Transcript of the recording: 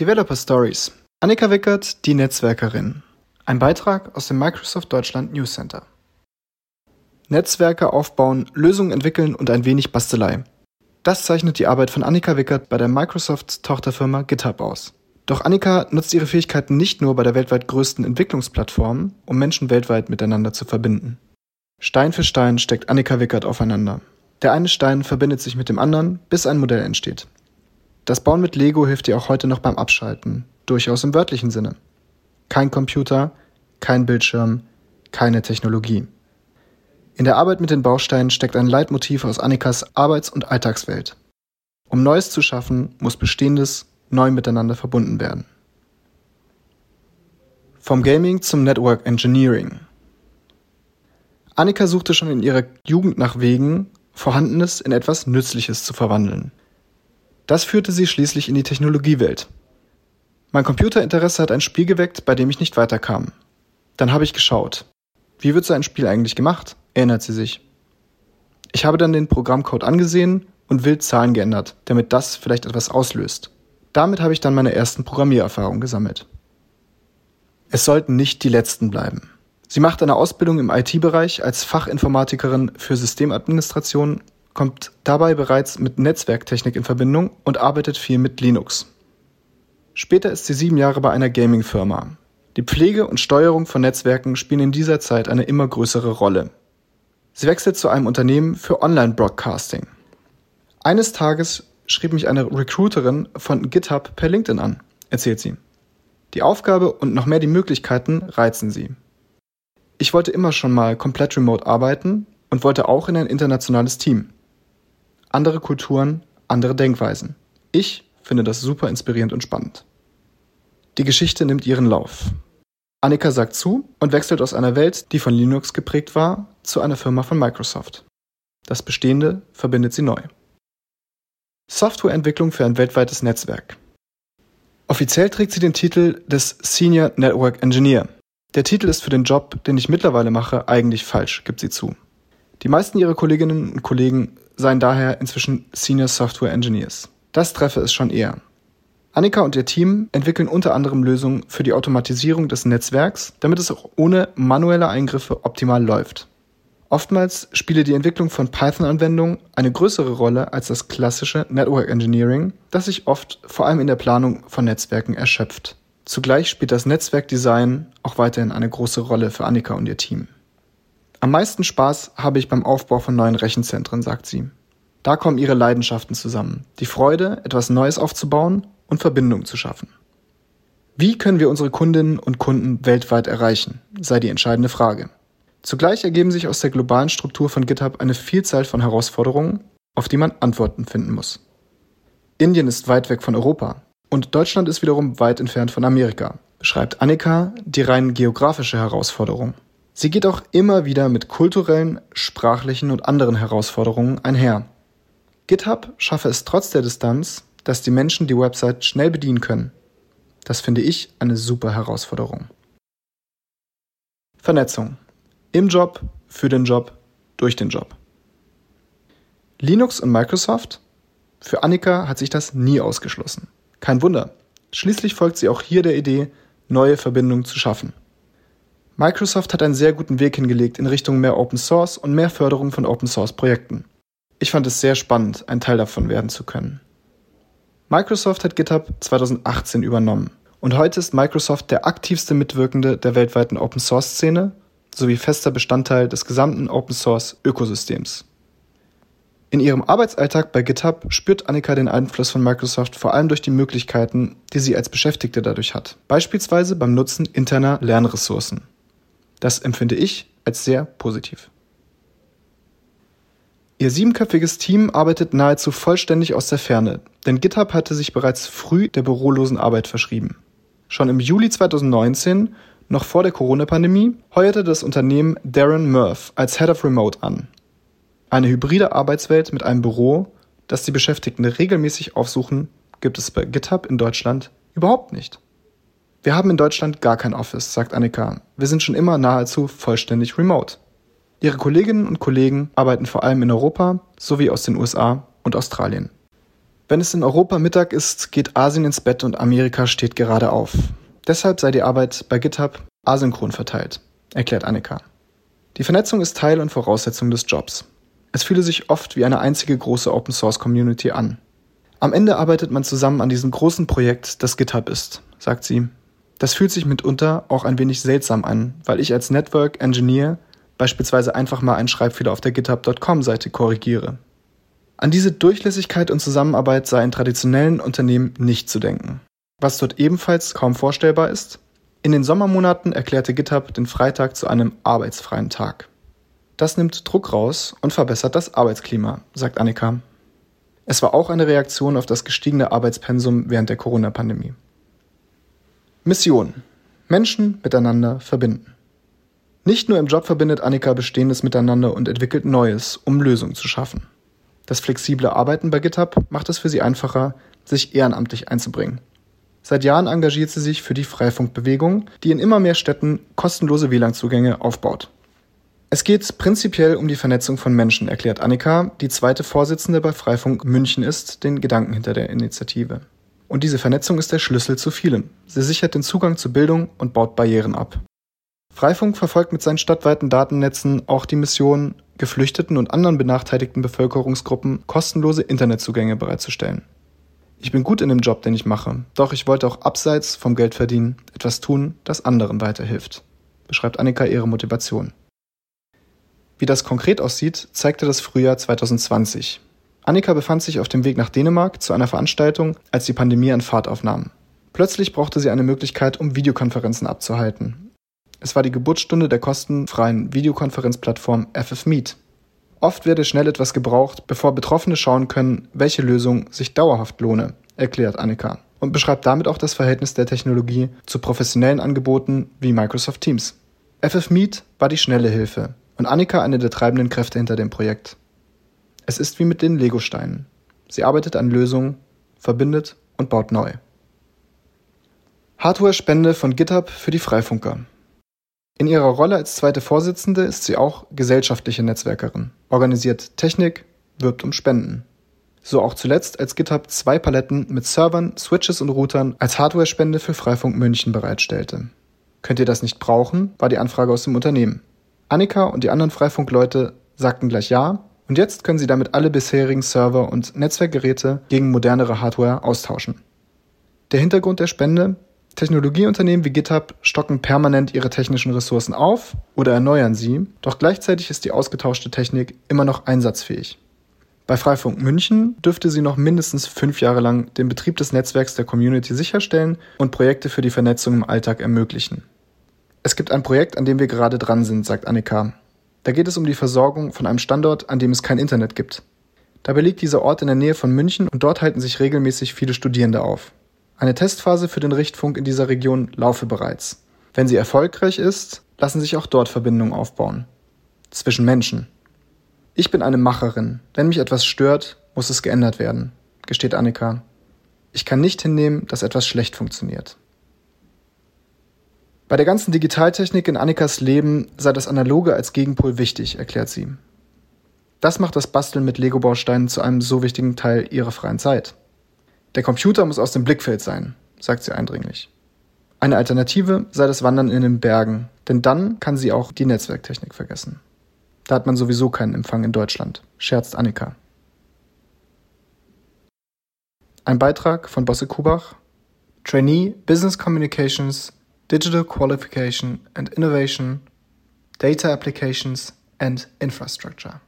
Developer Stories. Annika Wickert, die Netzwerkerin. Ein Beitrag aus dem Microsoft Deutschland News Center. Netzwerke aufbauen, Lösungen entwickeln und ein wenig Bastelei. Das zeichnet die Arbeit von Annika Wickert bei der Microsoft-Tochterfirma GitHub aus. Doch Annika nutzt ihre Fähigkeiten nicht nur bei der weltweit größten Entwicklungsplattform, um Menschen weltweit miteinander zu verbinden. Stein für Stein steckt Annika Wickert aufeinander. Der eine Stein verbindet sich mit dem anderen, bis ein Modell entsteht. Das Bauen mit Lego hilft ihr auch heute noch beim Abschalten, durchaus im wörtlichen Sinne. Kein Computer, kein Bildschirm, keine Technologie. In der Arbeit mit den Bausteinen steckt ein Leitmotiv aus Annikas Arbeits- und Alltagswelt. Um Neues zu schaffen, muss Bestehendes neu miteinander verbunden werden. Vom Gaming zum Network Engineering. Annika suchte schon in ihrer Jugend nach Wegen, Vorhandenes in etwas Nützliches zu verwandeln. Das führte sie schließlich in die Technologiewelt. Mein Computerinteresse hat ein Spiel geweckt, bei dem ich nicht weiterkam. Dann habe ich geschaut. Wie wird so ein Spiel eigentlich gemacht? erinnert sie sich. Ich habe dann den Programmcode angesehen und wild Zahlen geändert, damit das vielleicht etwas auslöst. Damit habe ich dann meine ersten Programmiererfahrungen gesammelt. Es sollten nicht die letzten bleiben. Sie macht eine Ausbildung im IT-Bereich als Fachinformatikerin für Systemadministration, kommt dabei bereits mit Netzwerktechnik in Verbindung und arbeitet viel mit Linux. Später ist sie sieben Jahre bei einer Gaming-Firma. Die Pflege und Steuerung von Netzwerken spielen in dieser Zeit eine immer größere Rolle. Sie wechselt zu einem Unternehmen für Online-Broadcasting. Eines Tages schrieb mich eine Recruiterin von GitHub per LinkedIn an, erzählt sie. Die Aufgabe und noch mehr die Möglichkeiten reizen sie. Ich wollte immer schon mal komplett remote arbeiten und wollte auch in ein internationales Team. Andere Kulturen, andere Denkweisen. Ich finde das super inspirierend und spannend. Die Geschichte nimmt ihren Lauf. Annika sagt zu und wechselt aus einer Welt, die von Linux geprägt war, zu einer Firma von Microsoft. Das Bestehende verbindet sie neu. Softwareentwicklung für ein weltweites Netzwerk. Offiziell trägt sie den Titel des Senior Network Engineer. Der Titel ist für den Job, den ich mittlerweile mache, eigentlich falsch, gibt sie zu. Die meisten ihrer Kolleginnen und Kollegen seien daher inzwischen Senior Software Engineers. Das treffe es schon eher. Annika und ihr Team entwickeln unter anderem Lösungen für die Automatisierung des Netzwerks, damit es auch ohne manuelle Eingriffe optimal läuft. Oftmals spiele die Entwicklung von Python-Anwendungen eine größere Rolle als das klassische Network Engineering, das sich oft vor allem in der Planung von Netzwerken erschöpft. Zugleich spielt das Netzwerkdesign auch weiterhin eine große Rolle für Annika und ihr Team. Am meisten Spaß habe ich beim Aufbau von neuen Rechenzentren, sagt sie. Da kommen ihre Leidenschaften zusammen. Die Freude, etwas Neues aufzubauen und Verbindungen zu schaffen. Wie können wir unsere Kundinnen und Kunden weltweit erreichen, sei die entscheidende Frage. Zugleich ergeben sich aus der globalen Struktur von GitHub eine Vielzahl von Herausforderungen, auf die man Antworten finden muss. Indien ist weit weg von Europa und Deutschland ist wiederum weit entfernt von Amerika, beschreibt Annika die rein geografische Herausforderung. Sie geht auch immer wieder mit kulturellen, sprachlichen und anderen Herausforderungen einher. GitHub schaffe es trotz der Distanz, dass die Menschen die Website schnell bedienen können. Das finde ich eine super Herausforderung. Vernetzung. Im Job, für den Job, durch den Job. Linux und Microsoft? Für Annika hat sich das nie ausgeschlossen. Kein Wunder. Schließlich folgt sie auch hier der Idee, neue Verbindungen zu schaffen. Microsoft hat einen sehr guten Weg hingelegt in Richtung mehr Open Source und mehr Förderung von Open Source Projekten. Ich fand es sehr spannend, ein Teil davon werden zu können. Microsoft hat GitHub 2018 übernommen und heute ist Microsoft der aktivste Mitwirkende der weltweiten Open Source Szene sowie fester Bestandteil des gesamten Open-Source-Ökosystems. In ihrem Arbeitsalltag bei GitHub spürt Annika den Einfluss von Microsoft vor allem durch die Möglichkeiten, die sie als Beschäftigte dadurch hat, beispielsweise beim Nutzen interner Lernressourcen. Das empfinde ich als sehr positiv. Ihr siebenköpfiges Team arbeitet nahezu vollständig aus der Ferne, denn GitHub hatte sich bereits früh der bürolosen Arbeit verschrieben. Schon im Juli 2019 noch vor der Corona-Pandemie heuerte das Unternehmen Darren Murph als Head of Remote an. Eine hybride Arbeitswelt mit einem Büro, das die Beschäftigten regelmäßig aufsuchen, gibt es bei GitHub in Deutschland überhaupt nicht. Wir haben in Deutschland gar kein Office, sagt Annika. Wir sind schon immer nahezu vollständig remote. Ihre Kolleginnen und Kollegen arbeiten vor allem in Europa sowie aus den USA und Australien. Wenn es in Europa Mittag ist, geht Asien ins Bett und Amerika steht gerade auf. Deshalb sei die Arbeit bei GitHub asynchron verteilt, erklärt Annika. Die Vernetzung ist Teil und Voraussetzung des Jobs. Es fühle sich oft wie eine einzige große Open Source Community an. Am Ende arbeitet man zusammen an diesem großen Projekt, das GitHub ist, sagt sie. Das fühlt sich mitunter auch ein wenig seltsam an, weil ich als Network Engineer beispielsweise einfach mal einen Schreibfehler auf der GitHub.com-Seite korrigiere. An diese Durchlässigkeit und Zusammenarbeit sei in traditionellen Unternehmen nicht zu denken. Was dort ebenfalls kaum vorstellbar ist, in den Sommermonaten erklärte GitHub den Freitag zu einem arbeitsfreien Tag. Das nimmt Druck raus und verbessert das Arbeitsklima, sagt Annika. Es war auch eine Reaktion auf das gestiegene Arbeitspensum während der Corona-Pandemie. Mission. Menschen miteinander verbinden. Nicht nur im Job verbindet Annika Bestehendes miteinander und entwickelt Neues, um Lösungen zu schaffen. Das flexible Arbeiten bei GitHub macht es für sie einfacher, sich ehrenamtlich einzubringen. Seit Jahren engagiert sie sich für die Freifunkbewegung, die in immer mehr Städten kostenlose WLAN-Zugänge aufbaut. Es geht prinzipiell um die Vernetzung von Menschen, erklärt Annika, die zweite Vorsitzende bei Freifunk München ist, den Gedanken hinter der Initiative. Und diese Vernetzung ist der Schlüssel zu vielem. Sie sichert den Zugang zu Bildung und baut Barrieren ab. Freifunk verfolgt mit seinen stadtweiten Datennetzen auch die Mission, Geflüchteten und anderen benachteiligten Bevölkerungsgruppen kostenlose Internetzugänge bereitzustellen. Ich bin gut in dem Job, den ich mache, doch ich wollte auch abseits vom Geldverdienen etwas tun, das anderen weiterhilft, beschreibt Annika ihre Motivation. Wie das konkret aussieht, zeigte das Frühjahr 2020. Annika befand sich auf dem Weg nach Dänemark zu einer Veranstaltung, als die Pandemie an Fahrt aufnahm. Plötzlich brauchte sie eine Möglichkeit, um Videokonferenzen abzuhalten. Es war die Geburtsstunde der kostenfreien Videokonferenzplattform FFmeet. Oft werde schnell etwas gebraucht, bevor Betroffene schauen können, welche Lösung sich dauerhaft lohne, erklärt Annika und beschreibt damit auch das Verhältnis der Technologie zu professionellen Angeboten wie Microsoft Teams. FFmeet war die schnelle Hilfe und Annika eine der treibenden Kräfte hinter dem Projekt. Es ist wie mit den Legosteinen. Sie arbeitet an Lösungen, verbindet und baut neu. Hardware-Spende von GitHub für die Freifunker. In ihrer Rolle als zweite Vorsitzende ist sie auch gesellschaftliche Netzwerkerin, organisiert Technik, wirbt um Spenden. So auch zuletzt, als GitHub zwei Paletten mit Servern, Switches und Routern als Hardware-Spende für Freifunk München bereitstellte. Könnt ihr das nicht brauchen? war die Anfrage aus dem Unternehmen. Annika und die anderen Freifunk-Leute sagten gleich ja und jetzt können Sie damit alle bisherigen Server und Netzwerkgeräte gegen modernere Hardware austauschen. Der Hintergrund der Spende? Technologieunternehmen wie GitHub stocken permanent ihre technischen Ressourcen auf oder erneuern sie, doch gleichzeitig ist die ausgetauschte Technik immer noch einsatzfähig. Bei Freifunk München dürfte sie noch mindestens fünf Jahre lang den Betrieb des Netzwerks der Community sicherstellen und Projekte für die Vernetzung im Alltag ermöglichen. Es gibt ein Projekt, an dem wir gerade dran sind, sagt Annika. Da geht es um die Versorgung von einem Standort, an dem es kein Internet gibt. Dabei liegt dieser Ort in der Nähe von München und dort halten sich regelmäßig viele Studierende auf. Eine Testphase für den Richtfunk in dieser Region laufe bereits. Wenn sie erfolgreich ist, lassen sich auch dort Verbindungen aufbauen. Zwischen Menschen. Ich bin eine Macherin. Wenn mich etwas stört, muss es geändert werden, gesteht Annika. Ich kann nicht hinnehmen, dass etwas schlecht funktioniert. Bei der ganzen Digitaltechnik in Annikas Leben sei das Analoge als Gegenpol wichtig, erklärt sie. Das macht das Basteln mit Lego-Bausteinen zu einem so wichtigen Teil ihrer freien Zeit. Der Computer muss aus dem Blickfeld sein, sagt sie eindringlich. Eine Alternative sei das Wandern in den Bergen, denn dann kann sie auch die Netzwerktechnik vergessen. Da hat man sowieso keinen Empfang in Deutschland, scherzt Annika. Ein Beitrag von Bosse Kubach, Trainee Business Communications digital qualification and innovation, data applications and infrastructure.